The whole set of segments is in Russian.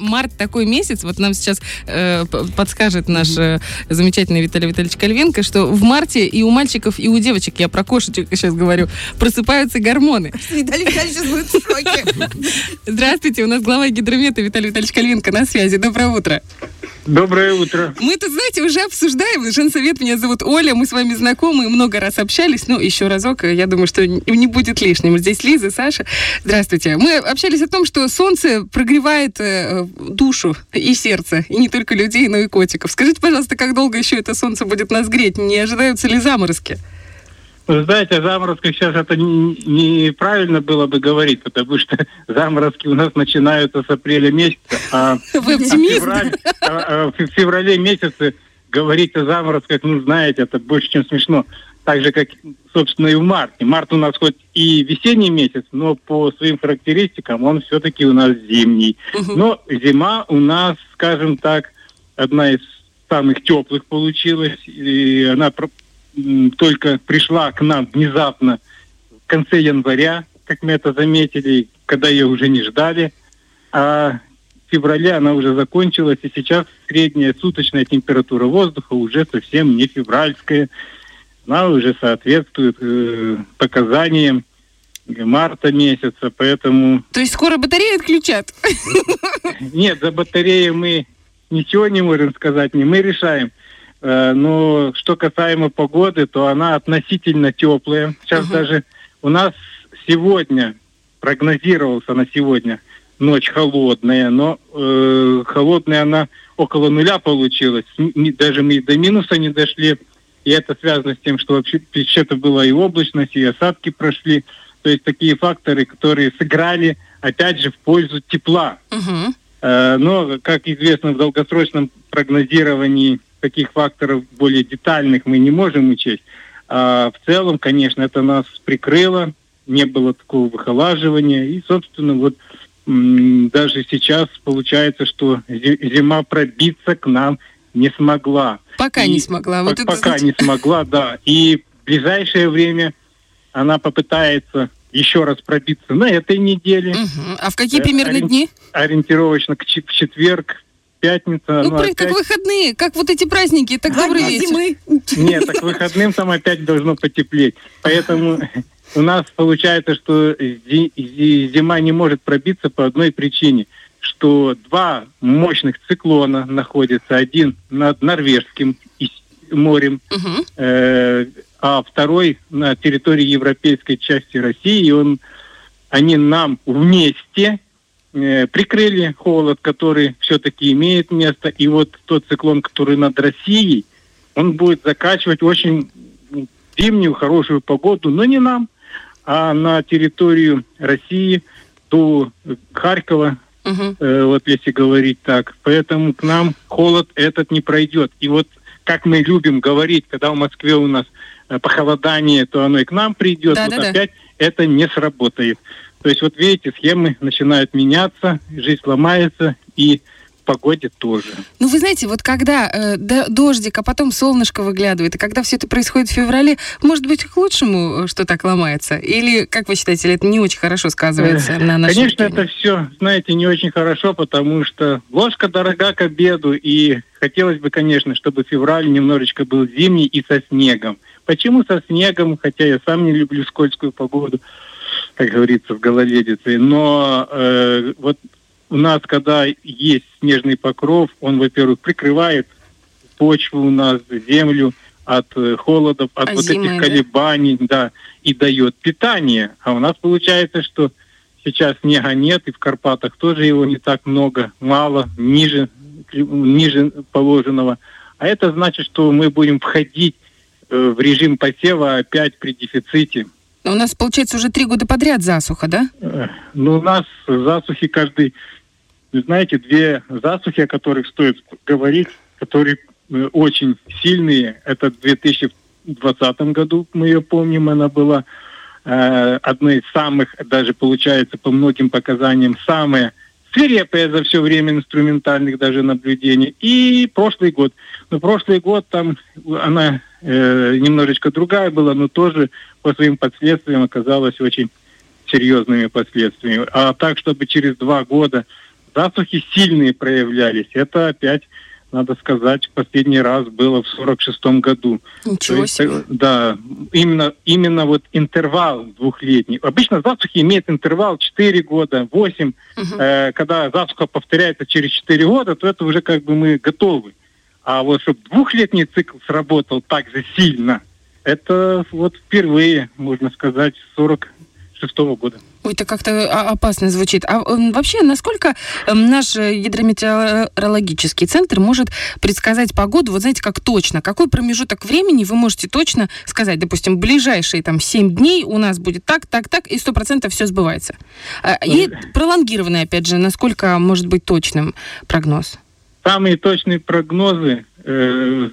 Март такой месяц, вот нам сейчас э, подскажет наш э, замечательный Виталий Витальевич Кальвенко, что в марте и у мальчиков, и у девочек, я про кошечек сейчас говорю, просыпаются гормоны. Виталий Витальевич будет в шоке. Здравствуйте, у нас глава гидромета Виталий Витальевич Кальвенко на связи. Доброе утро. Доброе утро. Мы тут, знаете, уже обсуждаем. Женсовет, меня зовут Оля, мы с вами знакомы, много раз общались. Ну, еще разок, я думаю, что не будет лишним. Здесь Лиза, Саша. Здравствуйте. Мы общались о том, что солнце прогревает э, душу и сердце, и не только людей, но и котиков. Скажите, пожалуйста, как долго еще это солнце будет нас греть? Не ожидаются ли заморозки? Вы знаете, о заморозках сейчас это неправильно было бы говорить, потому что заморозки у нас начинаются с апреля месяца, а, Вы февраль, а, а, в феврале месяце говорить о заморозках, ну, знаете, это больше, чем смешно. Так же, как, собственно, и в марте. Март у нас хоть и весенний месяц, но по своим характеристикам он все-таки у нас зимний. Но зима у нас, скажем так, одна из самых теплых получилась, и она только пришла к нам внезапно в конце января, как мы это заметили, когда ее уже не ждали. А в феврале она уже закончилась, и сейчас средняя суточная температура воздуха уже совсем не февральская. Она уже соответствует э, показаниям марта месяца, поэтому То есть скоро батареи отключат? нет, за батареи мы ничего не можем сказать, не мы решаем. Э, Но что касаемо погоды, то она относительно теплая. Сейчас Мгм. даже у нас сегодня прогнозировался на сегодня ночь холодная, но э, холодная она около нуля получилась. Даже мы до минуса не дошли. И это связано с тем, что вообще вообще-то была и облачность, и осадки прошли. То есть такие факторы, которые сыграли, опять же, в пользу тепла. Мгм. Э, Но, как известно, в долгосрочном прогнозировании таких факторов более детальных мы не можем учесть. А в целом, конечно, это нас прикрыло, не было такого выхолаживания. И, собственно, вот даже сейчас получается, что зи- зима пробиться к нам не смогла. Пока И не смогла. Вот это, пока знаете, не смогла, да. И в ближайшее время она попытается еще раз пробиться на этой неделе Мгм. А в какие Э, примерно ори- дни? ориентировочно к в четверг, пятница. Ну, ну, про- как опять- выходные, как вот эти праздники. Так добрый вечер. зимы. Нет, так выходным там опять должно потеплеть. Поэтому у нас получается, что зи- зи- зима не может пробиться по одной причине, что два мощных циклона находятся. Один над Норвежским морем, Мгм. э, а второй на территории европейской части России. И он, они нам вместе э, прикрыли холод, который все-таки имеет место. И вот тот циклон, который над Россией, он будет закачивать очень зимнюю хорошую погоду, но не нам, а на территорию России до Харькова, Э, вот если говорить так. Поэтому к нам холод этот не пройдет. И вот как мы любим говорить, когда в Москве у нас э, похолодание, то оно и к нам придет. Да, вот да, да. опять это не сработает. То есть вот видите, схемы начинают меняться, жизнь ломается, и погоде тоже. Ну, вы знаете, вот когда э, дождик, а потом солнышко выглядывает, и когда все это происходит в феврале, может быть, к лучшему, э, что так ломается? Или, как вы считаете, это не очень хорошо сказывается на нашем Конечно, это все, знаете, не очень хорошо, потому что ложка дорога к обеду, и хотелось бы, конечно, чтобы февраль немножечко был зимний и со снегом. Почему со снегом, хотя я сам не люблю скользкую погоду, как говорится, в гололедице, но э, вот у нас, когда есть снежный покров, он, во-первых, прикрывает почву у нас, землю от э, холодов, от А вот зимой, этих да? колебаний, да, и дает питание. А у нас получается, что сейчас снега нет, и в Карпатах тоже его не так много, мало, ниже, ниже положенного. А это значит, что мы будем входить э, в режим посева опять при дефиците. У нас, получается, уже три года подряд засуха, да? Э, Ну, у нас засухи каждый... Вы знаете, две засухи, о которых стоит говорить, которые э, очень сильные. Это в 2020 году, мы ее помним, она была э, одной из самых, даже получается по многим показаниям, самая свирепая за все время инструментальных даже наблюдений. И прошлый год. Но прошлый год там она э, немножечко другая была, но тоже по своим последствиям оказалась очень серьезными последствиями. А так, чтобы через два года засухи сильные проявлялись. Это опять надо сказать, последний раз было в 46 году. Ничего есть, себе. Да, именно, именно вот интервал двухлетний. Обычно засухи имеют интервал 4 года, 8. Угу. Э, когда засуха повторяется через 4 года, то это уже как бы мы готовы. А вот чтобы двухлетний цикл сработал так же сильно, это вот впервые, можно сказать, 46 -го года. Ой, это как-то а, опасно звучит. А вообще, насколько эм, наш гидрометеорологический центр может предсказать погоду, вот знаете, как точно? Какой промежуток времени вы можете точно сказать? Допустим, ближайшие там 7 дней у нас будет так, так, так, и 100% все сбывается. А, и пролонгированный, опять же, насколько может быть точным прогноз? Самые точные прогнозы э,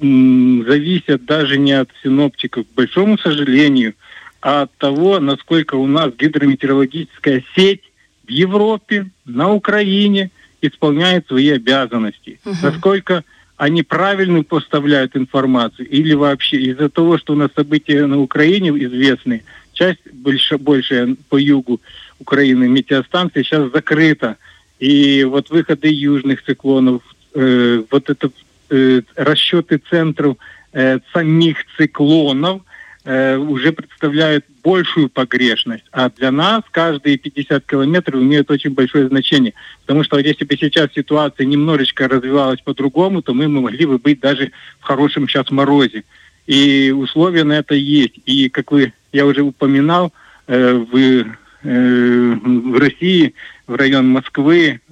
зависят даже не от синоптиков, к большому сожалению – от того, насколько у нас гидрометеорологическая сеть в Европе, на Украине исполняет свои обязанности. Угу. Насколько они правильно поставляют информацию или вообще из-за того, что у нас события на Украине известны, часть больше, большая по югу Украины метеостанции сейчас закрыта. И вот выходы южных циклонов, э, вот это э, расчеты центров э, самих циклонов, Э, уже представляют большую погрешность. А для нас каждые 50 километров имеют очень большое значение. Потому что если бы сейчас ситуация немножечко развивалась по-другому, то мы могли бы быть даже в хорошем сейчас морозе. И условия на это есть. И, как вы, я уже упоминал, э, в, э, в России, в район Москвы,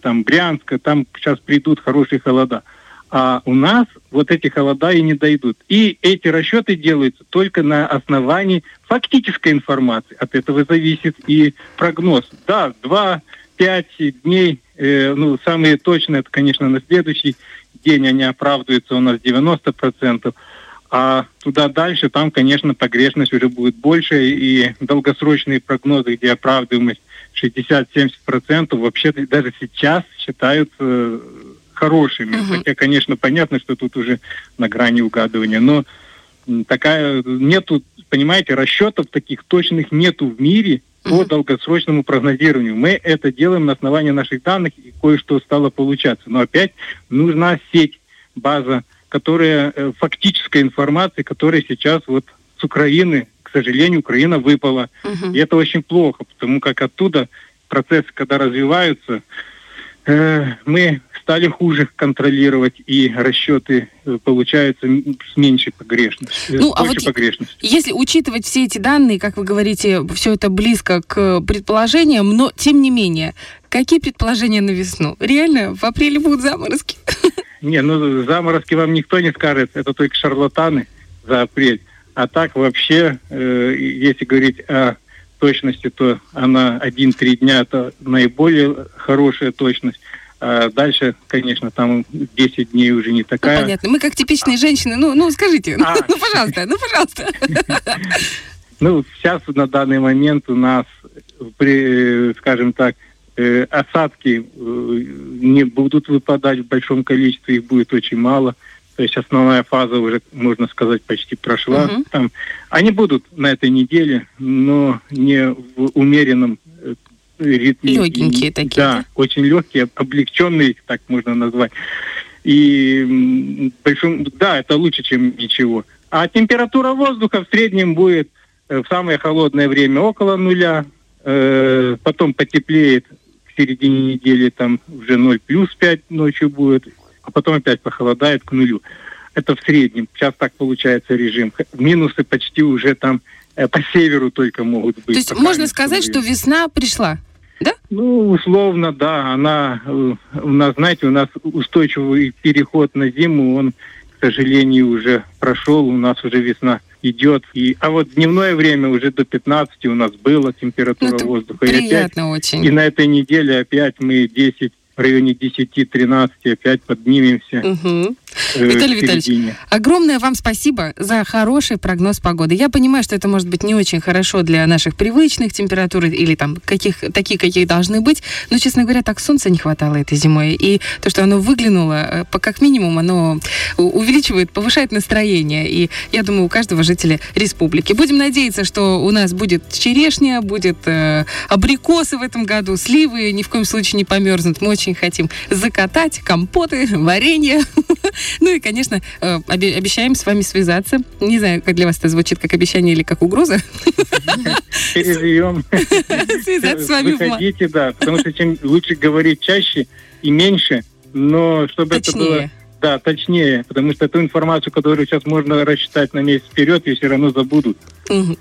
там Брянска, там сейчас придут хорошие холода. А у нас вот эти холода и не дойдут. И эти расчеты делаются только на основании фактической информации. От этого зависит и прогноз. Да, 2-5 дней, э, ну, самые точные, это, конечно, на следующий день они оправдываются у нас 90%. А туда дальше, там, конечно, погрешность уже будет больше, и долгосрочные прогнозы, где оправдываемость 60-70%, вообще даже сейчас считаются хорошими. Угу. Хотя, конечно, понятно, что тут уже на грани угадывания. Но такая нету, понимаете, расчетов таких точных нету в мире по долгосрочному прогнозированию. Мы это делаем на основании наших данных, и кое-что стало получаться. Но опять нужна сеть, база, которая э, фактическая информация, которая сейчас вот с Украины, к сожалению, Украина выпала. Угу. И это очень плохо, потому как оттуда процессы, когда развиваются, э, мы стали хуже контролировать, и расчеты э, получаются с меньшей погрешностью. Ну, а вот погрешностью. если учитывать все эти данные, как вы говорите, все это близко к предположениям, но тем не менее, какие предположения на весну? Реально, в апреле будут заморозки? Не, ну заморозки вам никто не скажет, это только шарлатаны за апрель. А так вообще, э, если говорить о точности, то она 1-3 дня это наиболее хорошая точность. А дальше, конечно, там 10 дней уже не такая. Ну, понятно. Мы как типичные женщины. Ну, ну скажите, а. ну, пожалуйста, ну, пожалуйста. Ну, сейчас на данный момент у нас, при, скажем так, э, осадки э, не будут выпадать в большом количестве, их будет очень мало. То есть основная фаза уже, можно сказать, почти прошла. Угу. Там, они будут на этой неделе, но не в умеренном ритме. Легенькие такие. Да, очень легкие, облегченные, так можно назвать. И большом, да, это лучше, чем ничего. А температура воздуха в среднем будет э, в самое холодное время около нуля, э, потом потеплеет к середине недели, там уже 0 плюс 5 ночью будет, а потом опять похолодает к нулю. Это в среднем. Сейчас так получается режим. Минусы почти уже там э, по северу только могут быть. То есть можно сказать, что весна пришла? Да? Ну, условно, да. Она э, у нас, знаете, у нас устойчивый переход на зиму, он, к сожалению, уже прошел, у нас уже весна идет. И, а вот дневное время уже до 15 у нас было температура ну, воздуха. Приятно и опять, очень. И на этой неделе опять мы 10 в районе 10-13 опять поднимемся. Угу. Э, Виталий Витальевич, огромное вам спасибо за хороший прогноз погоды. Я понимаю, что это может быть не очень хорошо для наших привычных температур или там каких, такие, какие должны быть, но, честно говоря, так солнца не хватало этой зимой. И то, что оно выглянуло, э, по- как минимум, оно увеличивает, повышает настроение. И я думаю, у каждого жителя республики. Будем надеяться, что у нас будет черешня, будет э, абрикосы в этом году, сливы ни в коем случае не померзнут. Мы очень хотим закатать компоты, варенье. Ну и, конечно, э, обе- обещаем с вами связаться. Не знаю, как для вас это звучит, как обещание или как угроза. Переживем. Связаться с вами Выходите, да, потому что чем лучше говорить чаще и меньше, но чтобы это было да, точнее, потому что ту информацию, которую сейчас можно рассчитать на месяц вперед, ее все равно забудут.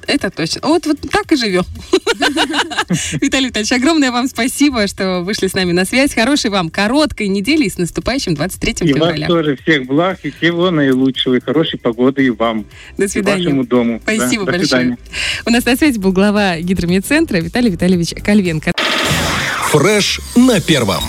Это точно. Вот, вот так и живем. Виталий Витальевич, огромное вам спасибо, что вышли с нами на связь. Хорошей вам короткой недели и с наступающим 23 И вас февраля. тоже всех благ и всего наилучшего, и хорошей погоды и вам, До и свидания. вашему дому. Да, Спасибо до большое. свидания. У нас на связи был глава гидромедцентра Виталий Витальевич Кальвенко. Фреш на первом.